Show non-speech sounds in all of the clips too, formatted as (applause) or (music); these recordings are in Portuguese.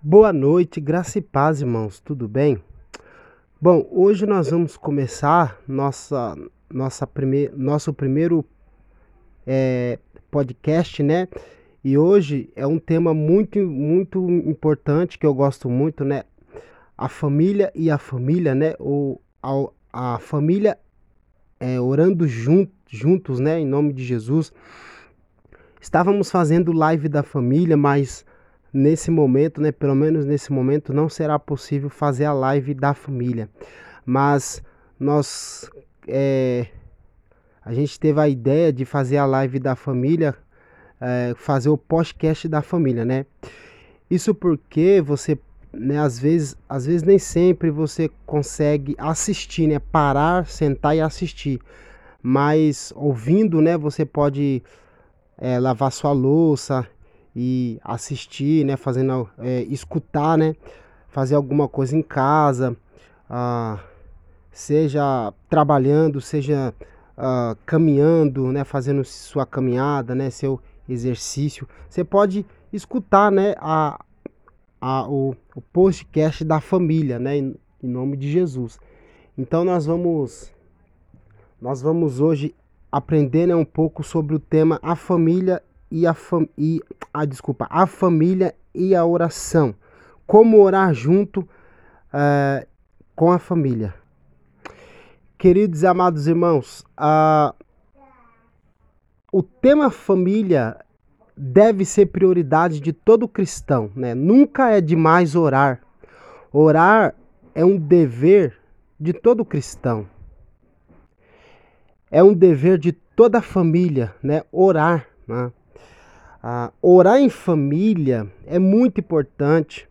Boa noite, graça e paz, irmãos, tudo bem? Bom, hoje nós vamos começar nossa, nossa prime, nosso primeiro é, podcast, né? E hoje é um tema muito, muito importante que eu gosto muito, né? A família e a família, né? Ou a, a família é, orando jun, juntos, né? Em nome de Jesus. Estávamos fazendo live da família, mas nesse momento, né, pelo menos nesse momento, não será possível fazer a live da família. Mas nós, é, a gente teve a ideia de fazer a live da família, é, fazer o podcast da família, né? Isso porque você, né, às vezes, às vezes nem sempre você consegue assistir, né, parar, sentar e assistir. Mas ouvindo, né, você pode é, lavar sua louça, e assistir, né, fazendo, é, escutar, né, fazer alguma coisa em casa, ah, seja trabalhando, seja ah, caminhando, né, fazendo sua caminhada, né, seu exercício, você pode escutar, né, a, a, o, o podcast da família, né, em, em nome de Jesus. Então nós vamos, nós vamos hoje aprender né, um pouco sobre o tema a família e a, fam e, a, desculpa, a família e a oração. Como orar junto uh, com a família. Queridos e amados irmãos, uh, o tema família deve ser prioridade de todo cristão. Né? Nunca é demais orar. Orar é um dever de todo cristão. É um dever de toda família, né? Orar. Né? Ah, orar em família é muito importante.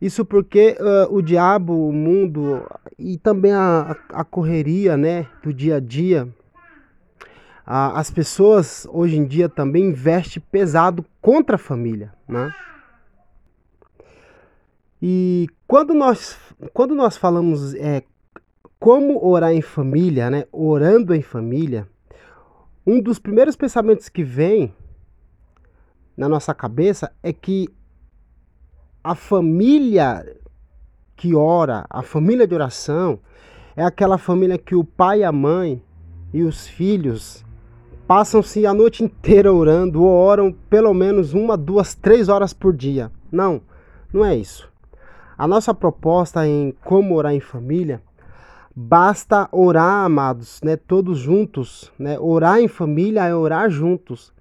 Isso porque uh, o diabo, o mundo e também a, a correria né, do dia a dia, uh, as pessoas hoje em dia também investem pesado contra a família. Né? E quando nós, quando nós falamos é, como orar em família, né, orando em família, um dos primeiros pensamentos que vem na nossa cabeça é que a família que ora, a família de oração, é aquela família que o pai, a mãe e os filhos passam-se a noite inteira orando ou oram pelo menos uma, duas, três horas por dia. Não, não é isso. A nossa proposta em como orar em família, basta orar, amados, né, todos juntos, né? Orar em família é orar juntos.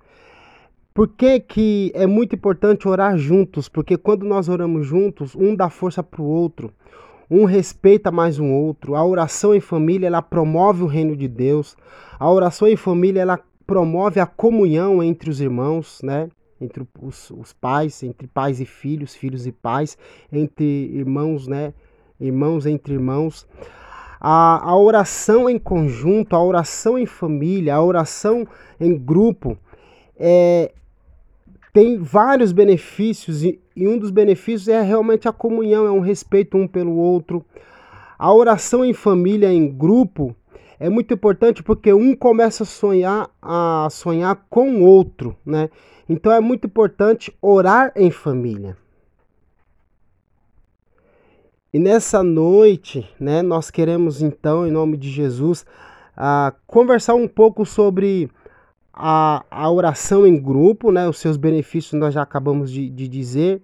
Por que, que é muito importante orar juntos? Porque quando nós oramos juntos, um dá força para o outro, um respeita mais um outro. A oração em família, ela promove o reino de Deus. A oração em família, ela promove a comunhão entre os irmãos, né? Entre os, os pais, entre pais e filhos, filhos e pais, entre irmãos, né? Irmãos entre irmãos. A, a oração em conjunto, a oração em família, a oração em grupo, é, tem vários benefícios e, e um dos benefícios é realmente a comunhão, é um respeito um pelo outro. A oração em família, em grupo, é muito importante porque um começa a sonhar a sonhar com o outro, né? Então é muito importante orar em família. E nessa noite, né, nós queremos então, em nome de Jesus, uh, conversar um pouco sobre a, a oração em grupo, né? Os seus benefícios nós já acabamos de, de dizer.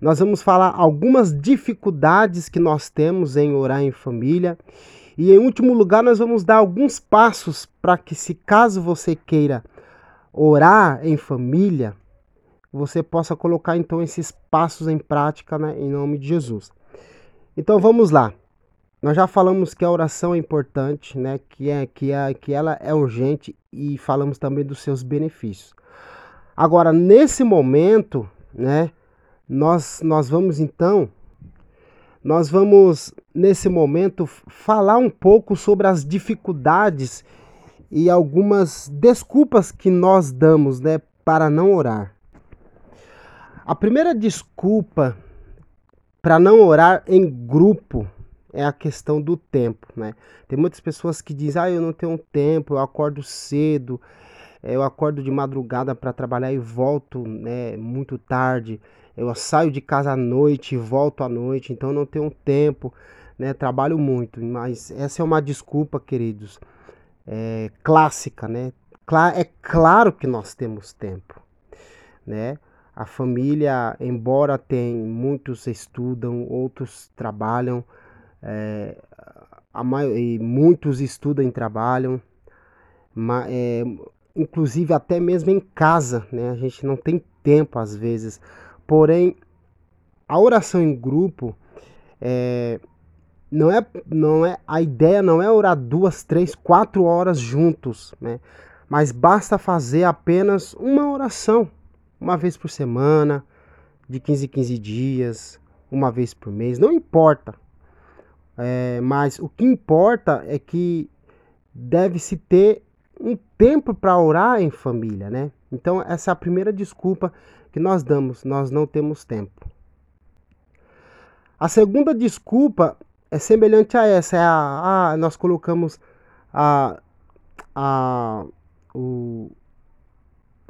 Nós vamos falar algumas dificuldades que nós temos em orar em família. E em último lugar, nós vamos dar alguns passos para que, se caso você queira orar em família, você possa colocar então esses passos em prática né, em nome de Jesus. Então vamos lá. Nós já falamos que a oração é importante, né? Que é que é que ela é urgente e falamos também dos seus benefícios. Agora, nesse momento, né, nós nós vamos então nós vamos nesse momento falar um pouco sobre as dificuldades e algumas desculpas que nós damos, né, para não orar. A primeira desculpa para não orar em grupo é a questão do tempo, né? Tem muitas pessoas que dizem, ah, eu não tenho tempo, eu acordo cedo, eu acordo de madrugada para trabalhar e volto né, muito tarde. Eu saio de casa à noite e volto à noite, então não tenho tempo, né? Trabalho muito, mas essa é uma desculpa, queridos, é, clássica, né? É claro que nós temos tempo, né? A família, embora tem muitos estudam, outros trabalham, é, a muitos estudam e trabalham, é, inclusive até mesmo em casa, né? A gente não tem tempo às vezes. Porém, a oração em grupo é, não é, não é a ideia não é orar duas, três, quatro horas juntos, né? Mas basta fazer apenas uma oração, uma vez por semana, de 15 em 15 dias, uma vez por mês, não importa. É, mas o que importa é que deve-se ter um tempo para orar em família, né? Então, essa é a primeira desculpa que nós damos, nós não temos tempo. A segunda desculpa é semelhante a essa, é a, a nós colocamos a, a, o,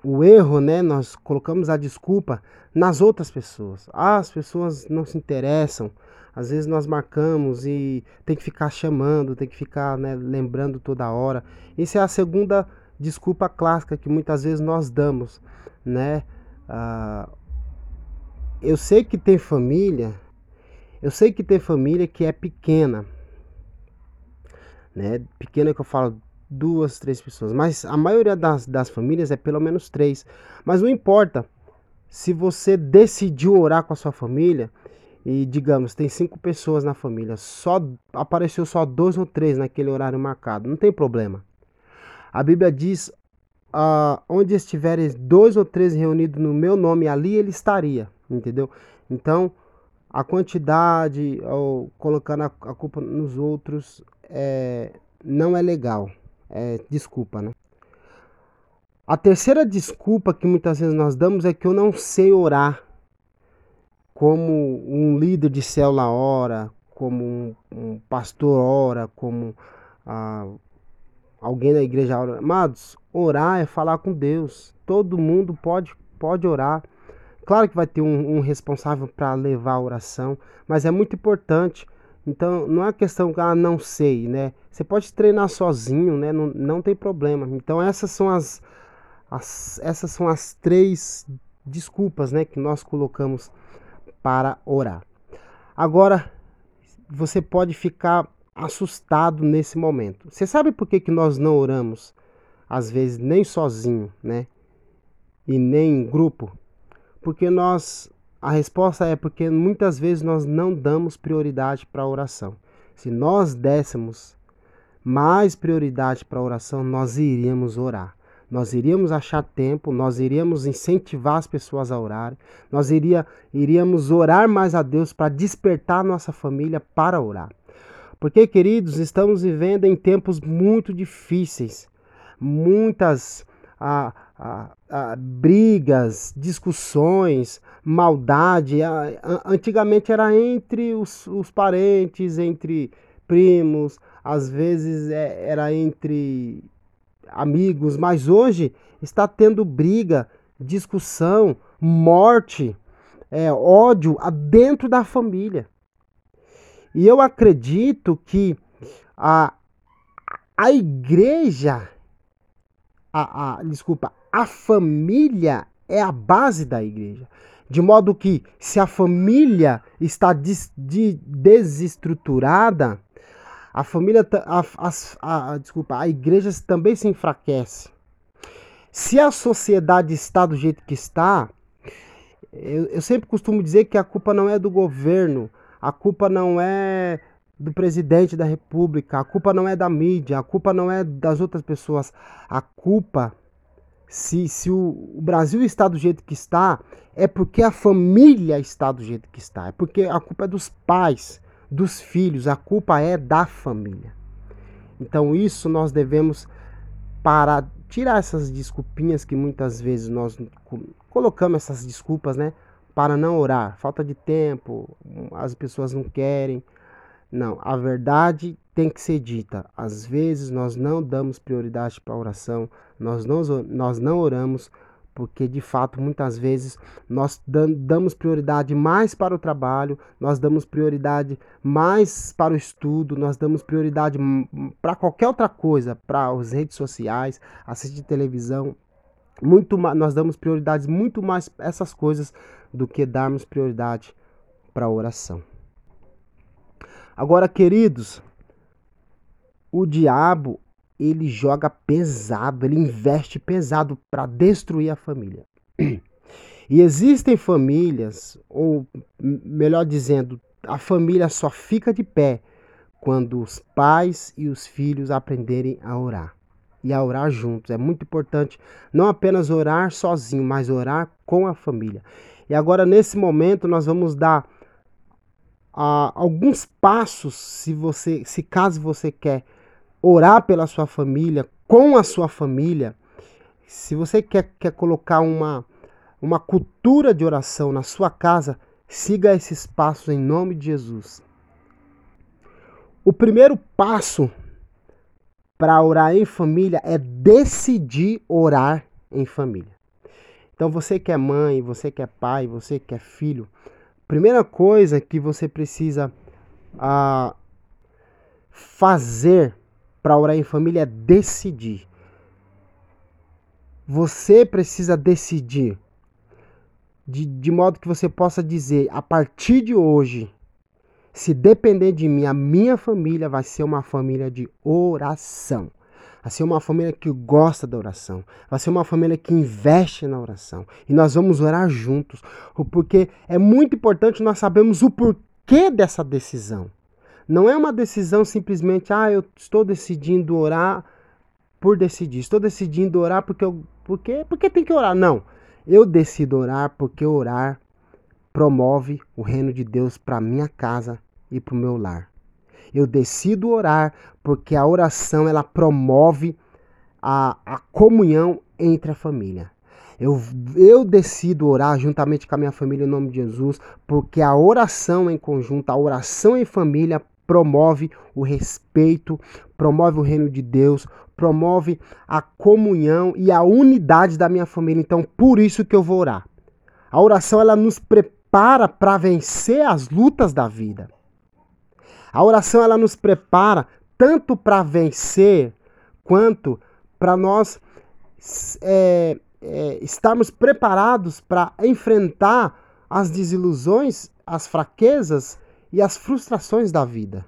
o erro, né? Nós colocamos a desculpa nas outras pessoas. Ah, as pessoas não se interessam. Às vezes nós marcamos e tem que ficar chamando, tem que ficar né, lembrando toda hora. Isso é a segunda desculpa clássica que muitas vezes nós damos, né? Ah, eu sei que tem família, eu sei que tem família que é pequena, né? Pequena que eu falo duas, três pessoas, mas a maioria das, das famílias é pelo menos três. Mas não importa, se você decidiu orar com a sua família, e digamos, tem cinco pessoas na família, só apareceu só dois ou três naquele horário marcado, não tem problema. A Bíblia diz: ah, onde estiverem dois ou três reunidos no meu nome, ali ele estaria, entendeu? Então, a quantidade, ou colocando a, culpa nos outros, é, não é legal. É, desculpa, né? A terceira desculpa que muitas vezes nós damos é que eu não sei orar como um líder de célula ora, como um, um pastor ora, como ah, alguém da igreja ora. Amados, orar é falar com Deus. Todo mundo pode, pode orar. Claro que vai ter um, um responsável para levar a oração, mas é muito importante. Então, não é questão que ah, não sei, né? Você pode treinar sozinho, né? Não, não tem problema. Então, essas são as, as, essas são as três desculpas, né, que nós colocamos para orar. Agora, você pode ficar assustado nesse momento. Você sabe por que, que nós não oramos, às vezes, nem sozinho, né? E nem em grupo? Porque nós. A resposta é porque muitas vezes nós não damos prioridade para a oração. Se nós dessemos mais prioridade para a oração, nós iríamos orar nós iríamos achar tempo, nós iríamos incentivar as pessoas a orar, nós iria, iríamos orar mais a Deus para despertar nossa família para orar. Porque, queridos, estamos vivendo em tempos muito difíceis, muitas ah, ah, ah, brigas, discussões, maldade. antigamente era entre os, os parentes, entre primos, às vezes é, era entre amigos, mas hoje está tendo briga, discussão, morte, é, ódio dentro da família. E eu acredito que a, a igreja, a, a, desculpa, a família é a base da igreja. De modo que, se a família está des, de, desestruturada, a família, a, a, a, desculpa, a igreja também se enfraquece. Se a sociedade está do jeito que está, eu, eu sempre costumo dizer que a culpa não é do governo, a culpa não é do presidente da república, a culpa não é da mídia, a culpa não é das outras pessoas. A culpa, se, se o, o, Brasil está do jeito que está, é porque a família está do jeito que está. É porque a culpa é dos pais, dos filhos, a culpa é da família. Então isso nós devemos para tirar essas desculpinhas que muitas vezes nós colocamos essas desculpas, né, para não orar, falta de tempo, as pessoas não querem. Não, a verdade tem que ser dita. Às vezes nós não damos prioridade para a oração, nós não, nós não oramos porque de fato muitas vezes nós damos prioridade mais para o trabalho, nós damos prioridade mais para o estudo, nós damos prioridade para qualquer outra coisa, para as redes sociais, assistir televisão, muito nós damos prioridades muito mais essas coisas do que darmos prioridade para a oração. Agora, queridos, o diabo ele joga pesado, ele investe pesado para destruir a família. (clears throat) E existem famílias, ou melhor dizendo, a família só fica de pé quando os pais e os filhos aprenderem a orar. E a orar juntos. É muito importante não apenas orar sozinho, mas orar com a família. E agora, nesse momento, nós vamos dar uh, alguns passos, se você, se caso você quer orar pela sua família, com a sua família, se você quer, quer colocar uma, uma cultura de oração na sua casa, siga esses passos em nome de Jesus. O primeiro passo para orar em família é decidir orar em família. Então você que é mãe, você que é pai, você que é filho, primeira coisa que você precisa ah, fazer para orar em família é decidir. Você precisa decidir. De, de modo que você possa dizer, a partir de hoje, se depender de mim, a minha família vai ser uma família de oração. Vai ser uma família que gosta da oração. Vai ser uma família que investe na oração. E nós vamos orar juntos. Porque é muito importante nós sabermos o porquê dessa decisão. Não é uma decisão simplesmente, ah, eu estou decidindo orar por decidir. Estou decidindo orar porque eu, porque, porque tem que orar. Não. Eu decido orar porque orar promove o reino de Deus para minha casa e para o meu lar. Eu decido orar porque a oração ela promove a, a comunhão entre a família. Eu, eu decido orar juntamente com a minha família em nome de Jesus, porque a oração em conjunto, a oração em família promove o respeito, promove o reino de Deus, promove a comunhão e a unidade da minha família. Então, por isso que eu vou orar. A oração ela nos prepara para vencer as lutas da vida. A oração ela nos prepara tanto para vencer quanto para nós é, é, estarmos preparados para enfrentar as desilusões, as fraquezas e as frustrações da vida.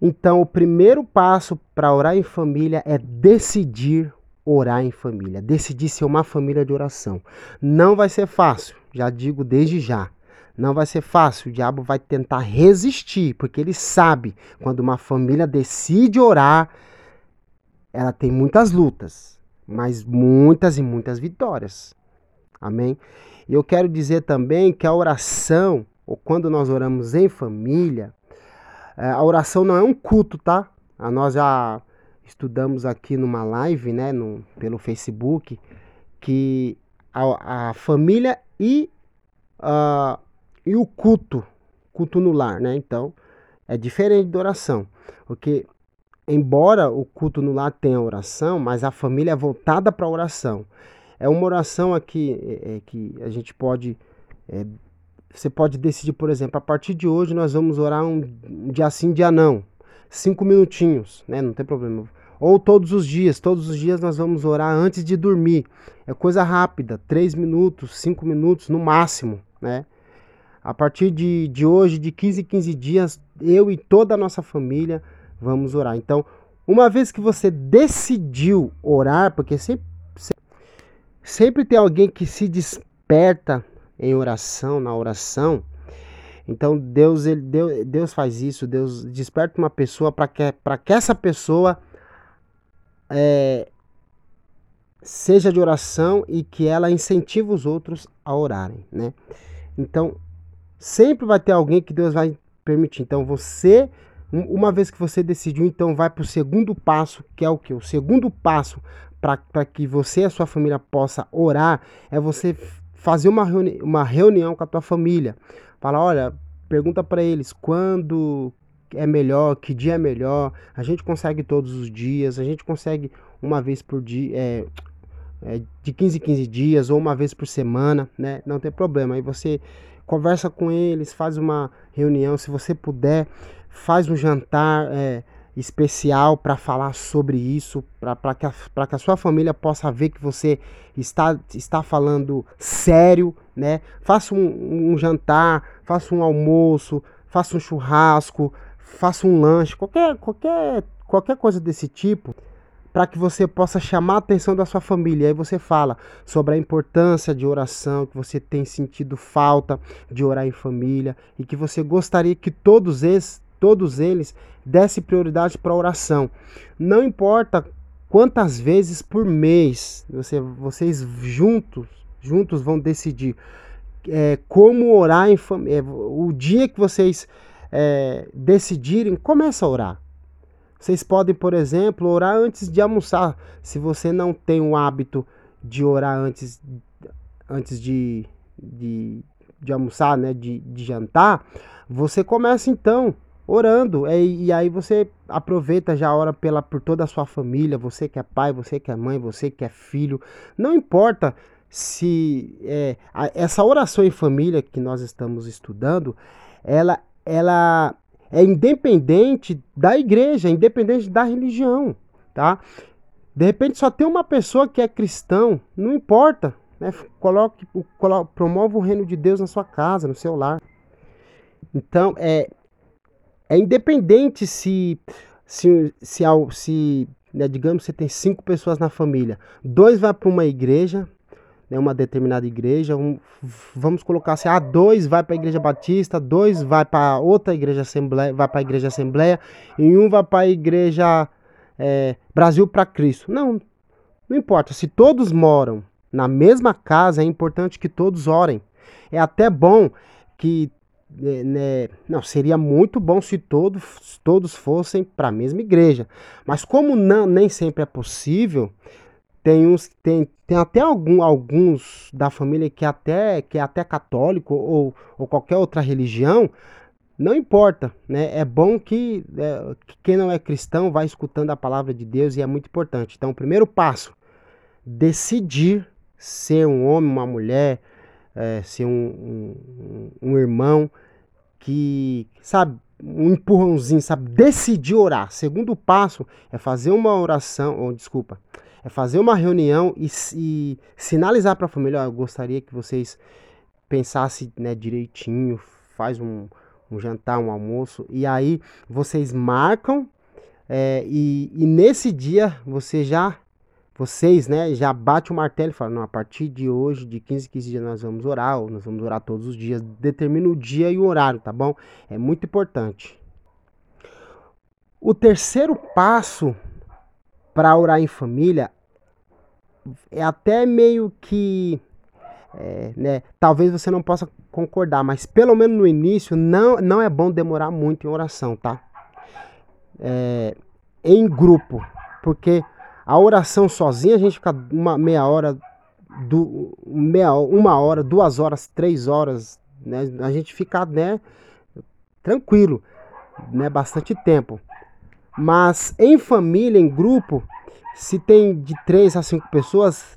Então, o primeiro passo para orar em família é decidir orar em família, decidir ser uma família de oração. Não vai ser fácil, já digo desde já. Não vai ser fácil, o diabo vai tentar resistir, porque ele sabe quando uma família decide orar, ela tem muitas lutas, mas muitas e muitas vitórias. Amém? E eu quero dizer também que a oração ou quando nós oramos em família, é, a oração não é um culto, tá? A nós já estudamos aqui numa live, né, no, pelo Facebook, que a, a família e, uh, e o culto, culto no lar, né? Então, é diferente da oração, porque embora o culto no lar tenha oração, mas a família é voltada para a oração. É uma oração aqui é, é, que a gente pode é, você pode decidir, por exemplo, a partir de hoje nós vamos orar um, dia sim, dia não. Cinco minutinhos, né? Não tem problema. Ou todos os dias, todos os dias nós vamos orar antes de dormir. É coisa rápida, três minutos, cinco minutos no máximo, né? A partir de, de hoje, de 15 em 15 dias, eu e toda a nossa família vamos orar. Então, uma vez que você decidiu orar, porque sempre, sempre tem alguém que se desperta em oração, na oração. Então Deus, ele, Deus, Deus faz isso, Deus desperta uma pessoa para que, que essa pessoa é, seja de oração e que ela incentive os outros a orarem, né? Então sempre vai ter alguém que Deus vai permitir. Então você, uma vez que você decidiu, então vai para o segundo passo, que é o que? O segundo passo para que você e a sua família possa orar é você fazer uma, reuni uma reunião com a tua família. Falar, olha, pergunta para eles quando é melhor, que dia é melhor. A gente consegue todos os dias, a gente consegue uma vez por dia, é, é, de 15 em 15 dias ou uma vez por semana, né? Não tem problema. Aí você conversa com eles, faz uma reunião, se você puder, faz um jantar é, especial para falar sobre isso, para que, a, que a sua família possa ver que você está, está falando sério, né? Faça um, um jantar, faça um almoço, faça um churrasco, faça um lanche, qualquer, qualquer, qualquer coisa desse tipo, para que você possa chamar a atenção da sua família. Aí você fala sobre a importância de oração, que você tem sentido falta de orar em família e que você gostaria que todos eles, todos eles dessem prioridade para oração. Não importa quantas vezes por mês você, vocês juntos, juntos vão decidir é, como orar em família. É, o dia que vocês é, decidirem, começa a orar. Vocês podem, por exemplo, orar antes de almoçar. Se você não tem o hábito de orar antes, antes de, de, de almoçar, né, de, de jantar, você começa então orando. E, e aí você aproveita já ora pela, por toda a sua família, você que é pai, você que é mãe, você que é filho. Não importa se é, a, essa oração em família que nós estamos estudando, ela ela é independente da igreja, independente da religião, tá? De repente só tem uma pessoa que é cristão, não importa, né? Coloque, coloque, promova o reino de Deus na sua casa, no seu lar. Então é é independente se se se, se né, digamos você tem cinco pessoas na família, dois vai para uma igreja, né, uma determinada igreja, um, vamos colocar assim, ah, dois vai para a igreja batista, dois vai para outra igreja assembleia, vai para a igreja assembleia, e um vai para a igreja é, Brasil para Cristo. Não, não importa, se todos moram na mesma casa, é importante que todos orem. É até bom que né, não seria muito bom se todos, todos fossem para a mesma igreja, mas como não nem sempre é possível, tem uns tem, tem até algum, alguns da família que até que é até católico ou, ou qualquer outra religião não importa né? É bom que, é, que quem não é cristão vai escutando a palavra de Deus e é muito importante. Então o primeiro passo decidir ser um homem uma mulher é, ser um, um, um irmão que sabe um empurrãozinho, sabe? Decidir orar. Segundo passo é fazer uma oração, ou desculpa, é fazer uma reunião e, e sinalizar para a família, eu gostaria que vocês pensassem né, direitinho, faz um, um jantar, um almoço, e aí vocês marcam é, e, e, nesse dia você já, vocês, né, já bate o martelo e fala, não, a partir de hoje, de 15 em 15 dias nós vamos orar, ou nós vamos orar todos os dias, determina o dia e o horário, tá bom? É muito importante. O terceiro passo para orar em família é até meio que é, né, talvez você não possa concordar, mas pelo menos no início não, não é bom demorar muito em oração, tá? É, em grupo, porque a oração sozinha a gente fica uma meia hora, do, meia, uma hora, duas horas, três horas, né? A gente fica né, tranquilo, né? Bastante tempo. Mas em família, em grupo, se tem de três a cinco pessoas,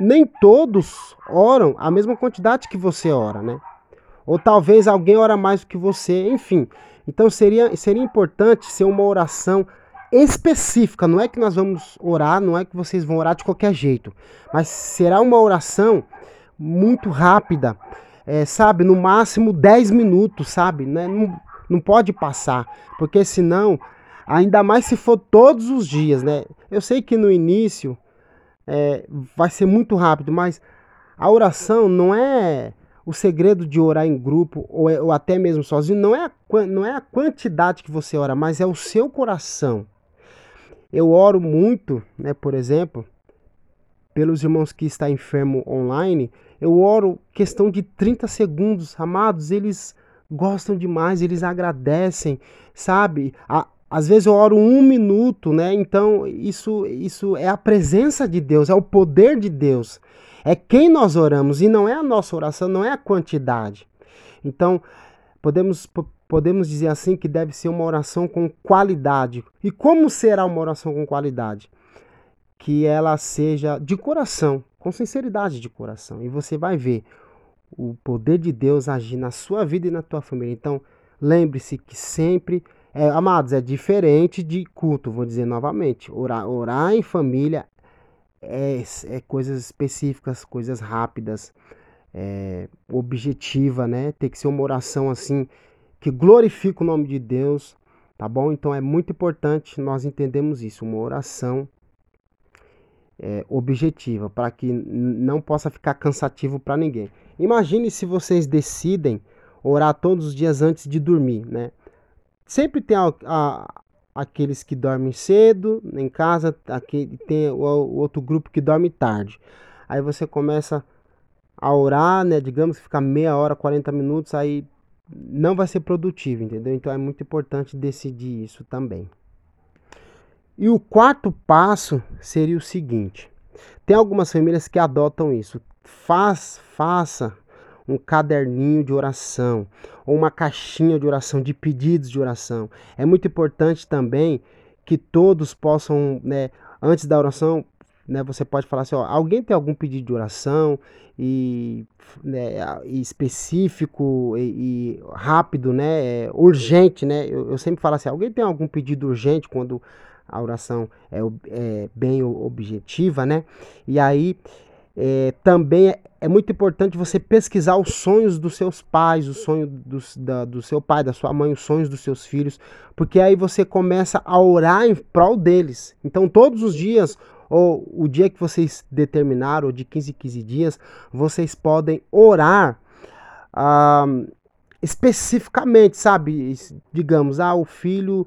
nem todos oram a mesma quantidade que você ora, né? Ou talvez alguém ora mais do que você, enfim. Então seria, seria importante ser uma oração específica. Não é que nós vamos orar, não é que vocês vão orar de qualquer jeito, mas será uma oração muito rápida, é, sabe? No máximo 10 minutos, sabe? Né? Não, não pode passar, porque senão Ainda mais se for todos os dias, né? Eu sei que no início é, vai ser muito rápido, mas a oração não é o segredo de orar em grupo ou, é, ou até mesmo sozinho, não é, a, não é a quantidade que você ora, mas é o seu coração. Eu oro muito, né, por exemplo, pelos irmãos que estão enfermo online, eu oro questão de 30 segundos, amados, eles gostam demais, eles agradecem, sabe? A, às vezes eu oro um minuto, né? Então isso, isso é a presença de Deus, é o poder de Deus. É quem nós oramos e não é a nossa oração, não é a quantidade. Então, podemos, podemos dizer assim que deve ser uma oração com qualidade. E como será uma oração com qualidade? Que ela seja de coração, com sinceridade de coração. E você vai ver o poder de Deus agir na sua vida e na tua família. Então, lembre-se que sempre, é, amados, é diferente de culto, vou dizer novamente. Orar, orar em família é, é coisas específicas, coisas rápidas, é, objetiva, né? Tem que ser uma oração assim que glorifica o nome de Deus, tá bom? Então é muito importante nós entendemos isso, uma oração é, objetiva, para que não possa ficar cansativo para ninguém. Imagine se vocês decidem orar todos os dias antes de dormir, né? Sempre tem a, a, aqueles que dormem cedo em casa, aqui tem o, o, outro grupo que dorme tarde. Aí você começa a orar, né? Digamos que fica meia hora, 40 minutos, aí não vai ser produtivo, entendeu? Então é muito importante decidir isso também. E o quarto passo seria o seguinte: tem algumas famílias que adotam isso. Faz, faça um caderninho de oração ou uma caixinha de oração de pedidos de oração. É muito importante também que todos possam, né, antes da oração, né, você pode falar assim, ó, alguém tem algum pedido de oração e, né, específico e, e, rápido, né, é, urgente, né? Eu, eu, sempre falo assim, alguém tem algum pedido urgente quando a oração é, é bem objetiva, né? E aí é, também é, é, muito importante você pesquisar os sonhos dos seus pais, o sonho dos, da, do seu pai, da sua mãe, os sonhos dos seus filhos, porque aí você começa a orar em prol deles. Então, todos os dias, ou o dia que vocês determinaram, ou de 15 em 15 dias, vocês podem orar ah, especificamente, sabe? Digamos, ah, o filho.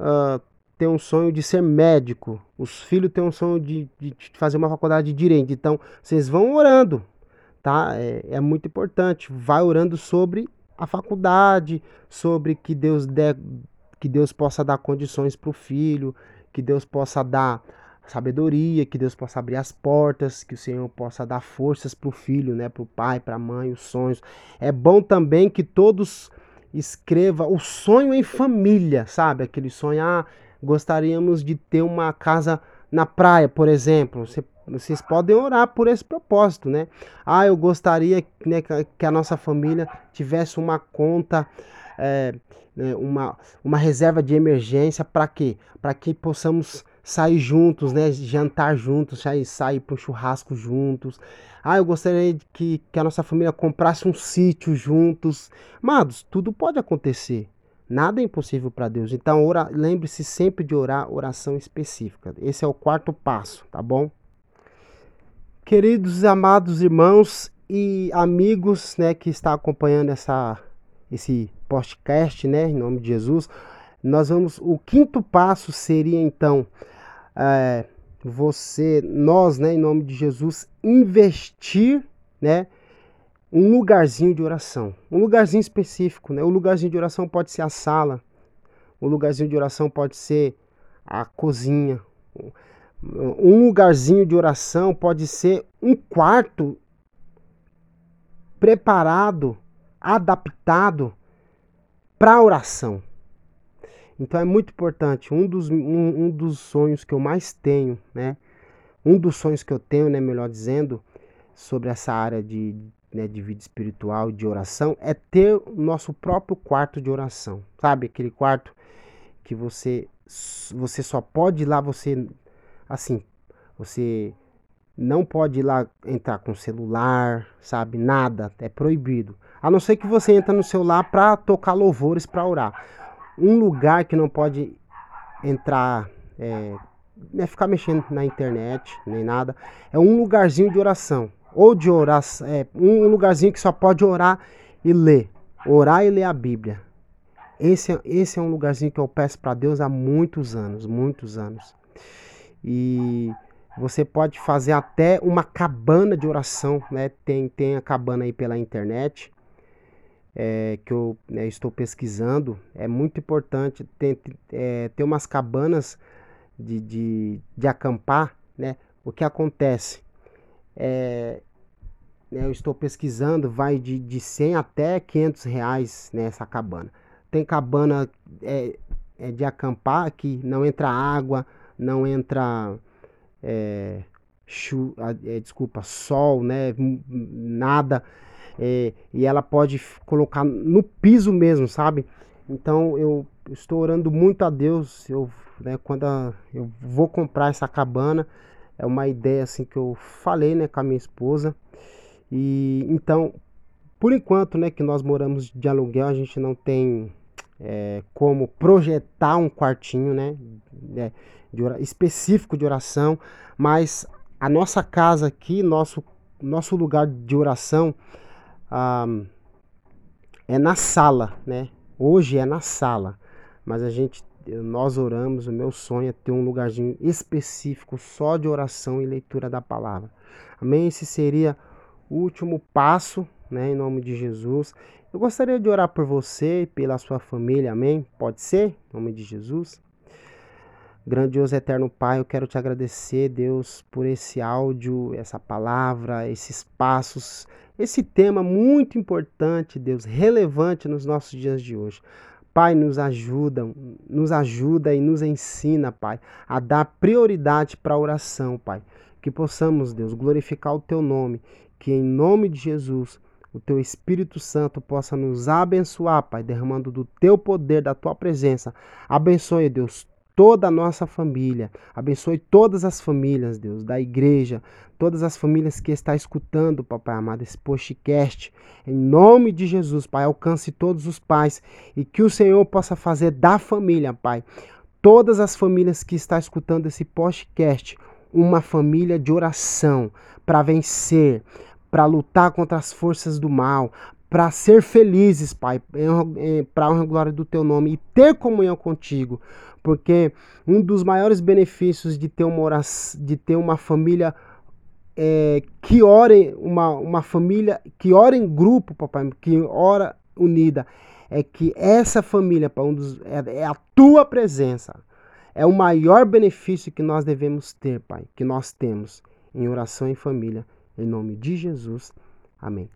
Ah, tem um sonho de ser médico, os filhos têm um sonho de, de fazer uma faculdade de direito. Então, vocês vão orando, tá? É, é muito importante. Vai orando sobre a faculdade, sobre que Deus dê, que Deus possa dar condições para o filho, que Deus possa dar sabedoria, que Deus possa abrir as portas, que o Senhor possa dar forças para o filho, né, para o pai, para a mãe, os sonhos. É bom também que todos escreva o sonho em família, sabe? Aquele sonho, ah, gostaríamos de ter uma casa na praia, por exemplo. Você, vocês podem orar por esse propósito, né? Ah, eu gostaria né, que a nossa família tivesse uma conta, é, uma, uma reserva de emergência para quê? Para que possamos sair juntos, né? Jantar juntos, sair, sair para um churrasco juntos. Ah, eu gostaria que, que a nossa família comprasse um sítio juntos. Amados, tudo pode acontecer. Nada é impossível para Deus. Então, lembre-se sempre de orar oração específica. Esse é o quarto passo, tá bom? Queridos amados irmãos e amigos, né, que está acompanhando essa esse podcast, né, em nome de Jesus, nós vamos. O quinto passo seria então é, você, nós, né, em nome de Jesus, investir, né, um lugarzinho de oração, um lugarzinho específico, né? O lugarzinho de oração pode ser a sala, o lugarzinho de oração pode ser a cozinha, um lugarzinho de oração pode ser um quarto preparado, adaptado para oração. Então é muito importante. Um dos, um, um, dos sonhos que eu mais tenho, né? Um dos sonhos que eu tenho, né? Melhor dizendo, sobre essa área de, né, de vida espiritual, de oração, é ter o nosso próprio quarto de oração. Sabe? Aquele quarto que você você só pode ir lá, você assim, você não pode ir lá entrar com celular, sabe? Nada, é proibido. A não ser que você entre no celular para tocar louvores para orar. Um lugar que não pode entrar, é, é ficar mexendo na internet, nem nada, é um lugarzinho de oração ou de orar, é, um lugarzinho que só pode orar e ler. Orar e ler a Bíblia. Esse, é, esse é um lugarzinho que eu peço para Deus há muitos anos, muitos anos. E você pode fazer até uma cabana de oração, né? Tem, tem a cabana aí pela internet, é, que eu né, estou pesquisando. É muito importante ter, é, ter umas cabanas de, de, de acampar, né? O que acontece? É, né, eu estou pesquisando, vai de, de 100 até 500 reais nessa cabana. Tem cabana é, é de acampar que não entra água, não entra chu, desculpa, sol, né, nada. É, e ela pode colocar no piso mesmo, sabe? Então eu estou orando muito a Deus. Eu, né, quando a, eu vou comprar essa cabana, é uma ideia assim que eu falei, né, com a minha esposa. E então, por enquanto, né, que nós moramos de aluguel, a gente não tem é, como projetar um quartinho, né, é, de específico de oração, mas a nossa casa aqui, nosso nosso lugar de oração ah, é na sala, né? Hoje é na sala, mas a gente nós oramos, o meu sonho é ter um lugarzinho específico só de oração e leitura da palavra. Amém? Esse seria o último passo, né, em nome de Jesus. Eu gostaria de orar por você e pela sua família, amém? Pode ser? Em nome de Jesus. Grandioso eterno Pai, eu quero te agradecer, Deus, por esse áudio, essa palavra, esses passos, esse tema muito importante, Deus, relevante nos nossos dias de hoje. Pai, nos ajuda, nos ajuda e nos ensina, Pai, a dar prioridade para a oração, Pai. Que possamos, Deus, glorificar o Teu nome, que em nome de Jesus o Teu Espírito Santo possa nos abençoar, Pai, derramando do Teu poder, da Tua presença. Abençoe, Deus, toda a nossa família. Abençoe todas as famílias, Deus, da igreja, todas as famílias que está escutando, Papai amado, esse podcast. Em nome de Jesus, Pai, alcance todos os pais e que o Senhor possa fazer da família, Pai, todas as famílias que está escutando esse podcast, uma família de oração para vencer, para lutar contra as forças do mal, para ser felizes, Pai, para honra e glória do Teu nome e ter comunhão contigo porque um dos maiores benefícios de ter uma, oração, de ter uma família é, que ora, uma, uma família que ora em grupo, papai, que ora unida, é que essa família, pai, um dos, é, é a tua presença. É o maior benefício que nós devemos ter, Pai, que nós temos em oração em família. Em nome de Jesus. Amém.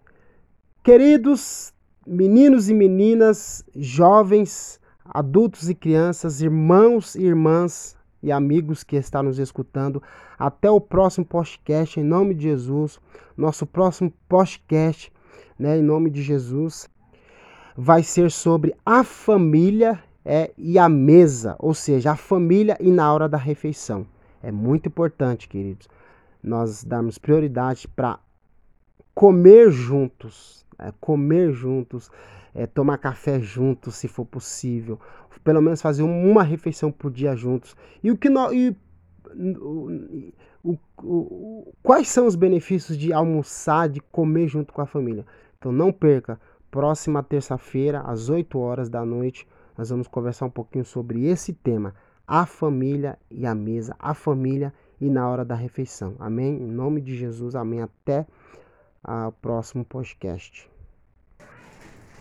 Queridos meninos e meninas, jovens, adultos e crianças, irmãos e irmãs e amigos que estão nos escutando. Até o próximo podcast, em nome de Jesus. Nosso próximo podcast, né, em nome de Jesus, vai ser sobre a família é, e a mesa, ou seja, a família e na hora da refeição. É muito importante, queridos, nós darmos prioridade para comer juntos, é, comer juntos é, tomar café juntos, se for possível, pelo menos fazer uma refeição por dia juntos. E o que nós, o, o, o, quais são os benefícios de almoçar, de comer junto com a família? Então não perca, próxima terça-feira, às 8 horas da noite, nós vamos conversar um pouquinho sobre esse tema, a família e a mesa, a família e na hora da refeição. Amém? Em nome de Jesus, amém. Até o próximo podcast.